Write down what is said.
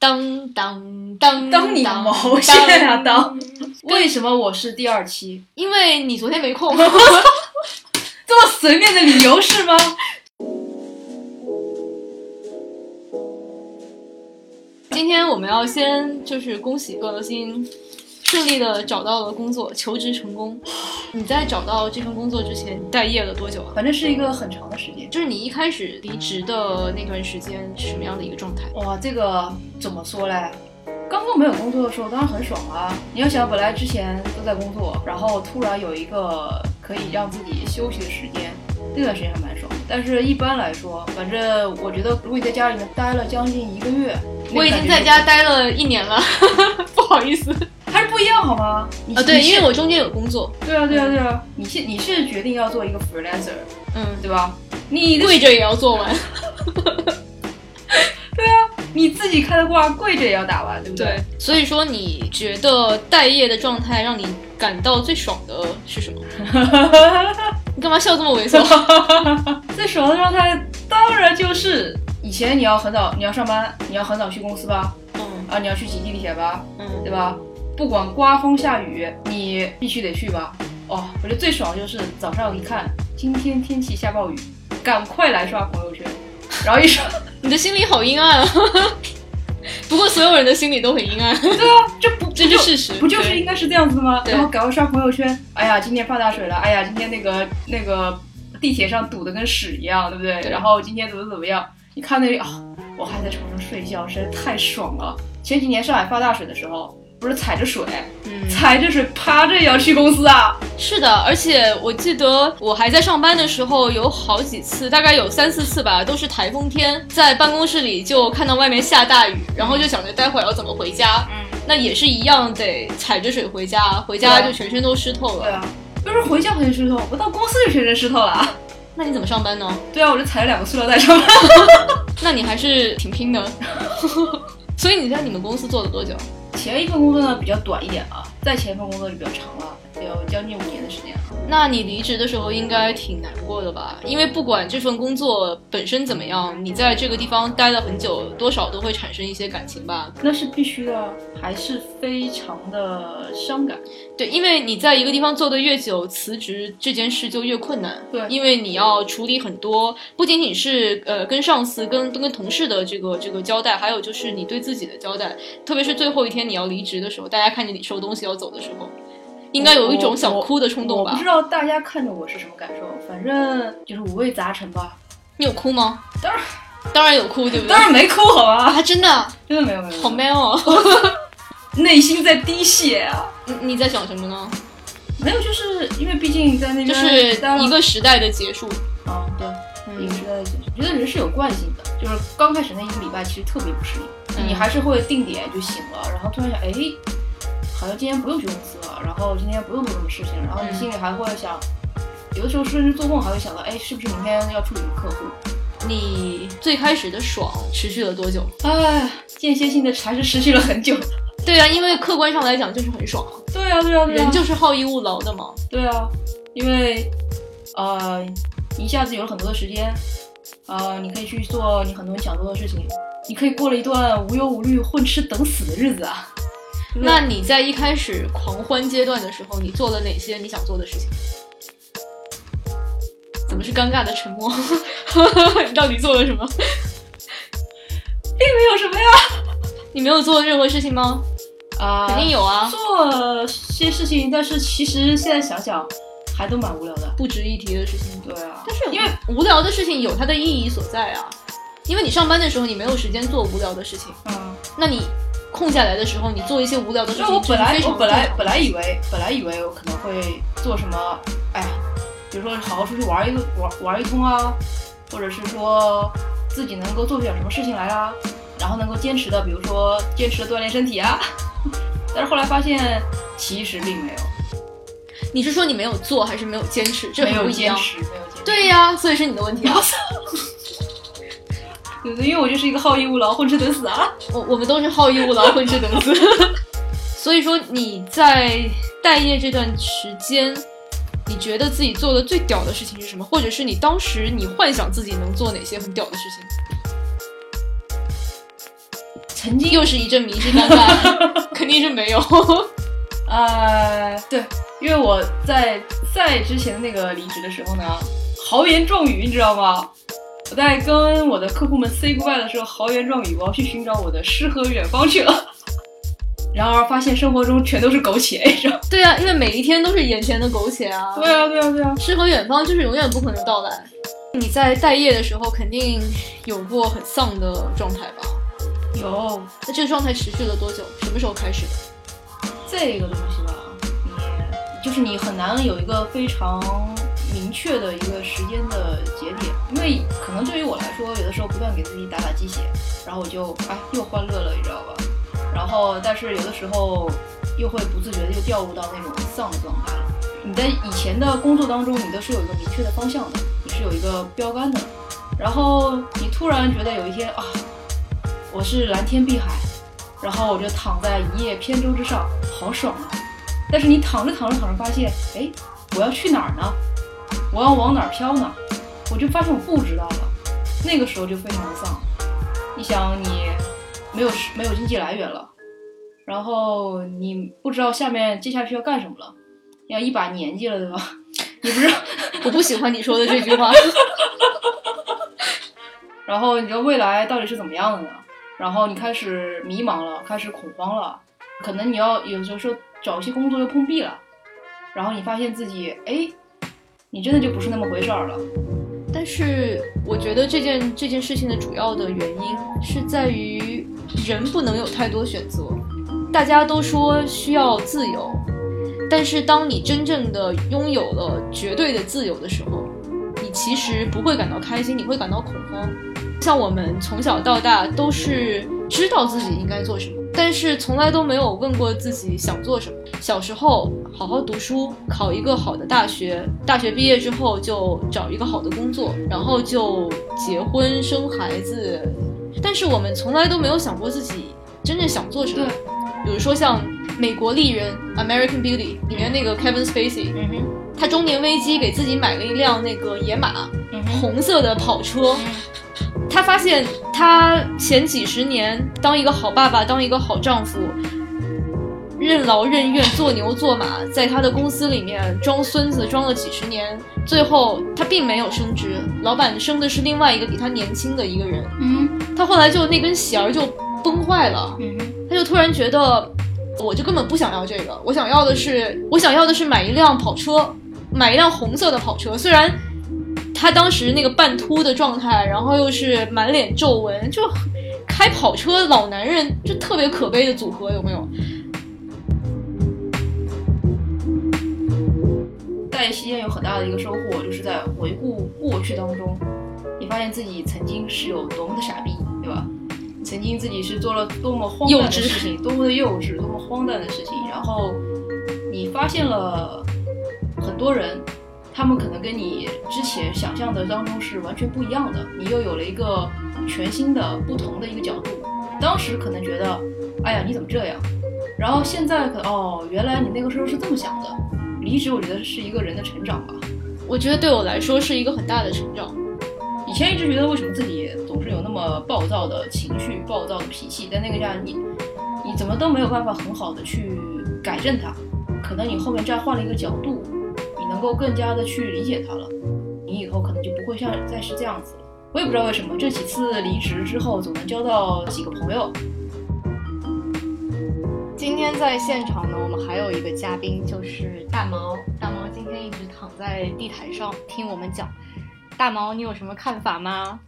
当当当当你当毛线啊当！为什么我是第二期？因为你昨天没空。这么随便的理由是吗？今天我们要先就是恭喜高鑫顺利的找到了工作，求职成功。你在找到这份工作之前，你待业了多久啊？反正是一个很长的时间。就是你一开始离职的那段时间是什么样的一个状态？哇，这个怎么说嘞？刚刚没有工作的时候，当然很爽啊！你要想，本来之前都在工作，然后突然有一个可以让自己休息的时间，那段时间还蛮爽。但是一般来说，反正我觉得，如果你在家里面待了将近一个月，我已经在家待了一年了，不好意思还是不一样好吗？啊。对，因为我中间有工作，对啊对啊对啊，你是你是决定要做一个 freelancer，嗯，对吧？你跪着也要做完。对啊你自己开的挂，跪着也要打完，对不对？所以说你觉得待业的状态让你感到最爽的是什么？你干嘛笑这么猥琐？最爽的状态当然就是以前你要很早，你要上班，你要很早去公司吧，嗯啊，你要去挤地铁吧，嗯，对吧？不管刮风下雨，你必须得去吧。哦，我觉得最爽的就是早上一看，今天天气下暴雨，赶快来刷朋友圈，然后一刷，你的心里好阴暗啊。不过所有人的心里都很阴暗，对啊，这不这是事实，不就是应该是这样子吗？然后赶快刷朋友圈，哎呀，今天发大水了，哎呀，今天那个那个地铁上堵得跟屎一样，对不对？对然后今天怎么怎么样？你看那里啊，我还在床上睡觉，实在太爽了。前几年上海发大水的时候，不是踩着水，嗯，踩着水趴着也要去公司啊。是的，而且我记得我还在上班的时候，有好几次，大概有三四次吧，都是台风天，在办公室里就看到外面下大雨，然后就想着待会儿要怎么回家，嗯，那也是一样得踩着水回家，回家就全身都湿透了。对啊，不是回家很湿透，我到公司就全身湿透了啊。那你怎么上班呢？对啊，我就踩了两个塑料袋上班。那你还是挺拼的。所以你在你们公司做了多久？前一份工作呢比较短一点啊，再前一份工作就比较长了，有将近五年的时间了。那你离职的时候应该挺难过的吧？因为不管这份工作本身怎么样，你在这个地方待了很久，多少都会产生一些感情吧。那是必须的，还是非常的伤感。对，因为你在一个地方做的越久，辞职这件事就越困难。对因为你要处理很多，不仅仅是呃跟上司、跟跟同事的这个这个交代，还有就是你对自己的交代。特别是最后一天你要离职的时候，大家看见你收东西要走的时候，应该有一种想哭的冲动吧我不知？道大家看着我是什么感受，反正就是五味杂陈吧。你有哭吗？当然，当然有哭，对不对？当然没哭，好吧？啊，真的真的没有没有，好 man 哦！内心在滴血啊。你你在想什么呢？没有，就是因为毕竟在那边就是一个时代的结束。啊，对，嗯一个时代的结束。我觉得人是有惯性的，就是刚开始那一个礼拜其实特别不适应，嗯你还是会定点就醒了，然后突然想，哎，好像今天不用去公司了，然后今天不用做什么事情，然后你嗯心里还会想，有的时候甚至做梦还会想到，哎，是不是明天要处理个客户？你最开始的爽持续了多久？哎，间歇性的还是持续了很久。对啊，因为客观上来讲就是很爽啊，对啊，对啊，对啊，人就是好逸恶劳的嘛。对啊，因为呃，一下子有了很多的时间，呃，你可以去做你很多人想做的事情，你可以过了一段无忧无虑、混吃等死的日子啊。那你在一开始狂欢阶段的时候，你做了哪些你想做的事情？怎么是尴尬的沉默？你 到底做了什么？并没有什么呀，你没有做任何事情吗？啊、肯定有啊，做些事情，但是其实现在想想，还都蛮无聊的。不值一提的事情。对啊，但是因为无聊的事情有它的意义所在啊，因为你上班的时候你没有时间做无聊的事情，嗯，那你空下来的时候，你做一些无聊的事情，我本来我本来本来以为本来以为我可能会做什么，哎，比如说好好出去玩一个玩玩一通啊，或者是说自己能够做出点什么事情来啊，然后能够坚持的，比如说坚持的锻炼身体啊。但是后来发现其实并没有，你是说你没有做，还是没有坚持？这没有。坚持，没有坚持。对呀、所以是你的问题啊。对对，因为我就是一个好逸恶劳、混吃等死啊。我我们都是好逸恶劳、混吃等死。所以说你在待业这段时间，你觉得自己做的最屌的事情是什么？或者是你当时你幻想自己能做哪些很屌的事情？曾经又是一阵迷之尴尬，肯定是没有。呃，对，因为我在在之前的那个离职的时候呢，豪言壮语，你知道吗？我在跟我的客户们 say goodbye 的时候，豪言壮语，我要去寻找我的诗和远方去了。然而发现生活中全都是苟且，你知道？对啊，因为每一天都是眼前的苟且啊。对啊，对啊，对啊。诗和远方就是永远不可能到来。你在待业的时候，肯定有过很丧的状态吧？有。那这个状态持续了多久？什么时候开始的？这个东西吧，你就是你很难有一个非常明确的一个时间的节点，因为可能对于我来说，有的时候不断给自己打打鸡血，然后我就哎又欢乐了，你知道吧？然后但是有的时候又会不自觉的又掉入到那种丧的状态了。你在以前的工作当中，你都是有一个明确的方向的，你是有一个标杆的，然后你突然觉得有一天啊，我是蓝天碧海。然后我就躺在一叶扁舟之上，好爽啊！但是你躺着躺着躺着，发现，哎，我要去哪儿呢？我要往哪儿飘呢？我就发现我不知道了。那个时候就非常的丧。你想，你没有没有经济来源了，然后你不知道下面接下去要干什么了，要一把年纪了，对吧？你不知道，我不喜欢你说的这句话。然后你的未来到底是怎么样的呢？然后你开始迷茫了，开始恐慌了，可能你要有时候找一些工作又碰壁了，然后你发现自己，哎，你真的就不是那么回事儿了。但是我觉得这件这件事情的主要的原因是在于人不能有太多选择。大家都说需要自由，但是当你真正的拥有了绝对的自由的时候，你其实不会感到开心，你会感到恐慌。像我们从小到大都是知道自己应该做什么，但是从来都没有问过自己想做什么。小时候好好读书，考一个好的大学，大学毕业之后就找一个好的工作，然后就结婚生孩子。但是我们从来都没有想过自己真正想做什么。比如说像《美国丽人》（American Beauty） 里面那个 Kevin Spacey，他中年危机给自己买了一辆那个野马，红色的跑车。他发现，他前几十年当一个好爸爸，当一个好丈夫，任劳任怨，做牛做马，在他的公司里面装孙子装了几十年，最后他并没有升职，老板升的是另外一个比他年轻的一个人。嗯，他后来就那根弦儿就崩坏了，他就突然觉得，我就根本不想要这个，我想要的是，我想要的是买一辆跑车，买一辆红色的跑车，虽然。他当时那个半秃的状态，然后又是满脸皱纹，就开跑车老男人，就特别可悲的组合，有没有？待业期间有很大的一个收获，就是在回顾过去当中，你发现自己曾经是有多么的傻逼，对吧？曾经自己是做了多么荒诞的事情，多么的幼稚，多么荒诞的事情，然后你发现了很多人。他们可能跟你之前想象的当中是完全不一样的，你又有了一个全新的、不同的一个角度。当时可能觉得，哎呀，你怎么这样？然后现在可哦，原来你那个时候是这么想的。离职，我觉得是一个人的成长吧。我觉得对我来说是一个很大的成长。以前一直觉得为什么自己总是有那么暴躁的情绪、暴躁的脾气，在那个家你你怎么都没有办法很好的去改正它。可能你后面再换了一个角度。能够更加的去理解他了，你以后可能就不会像再是这样子了。我也不知道为什么这几次离职之后，总能交到几个朋友。今天在现场呢，我们还有一个嘉宾，就是大毛。大毛今天一直躺在地毯上听我们讲。大毛，你有什么看法吗？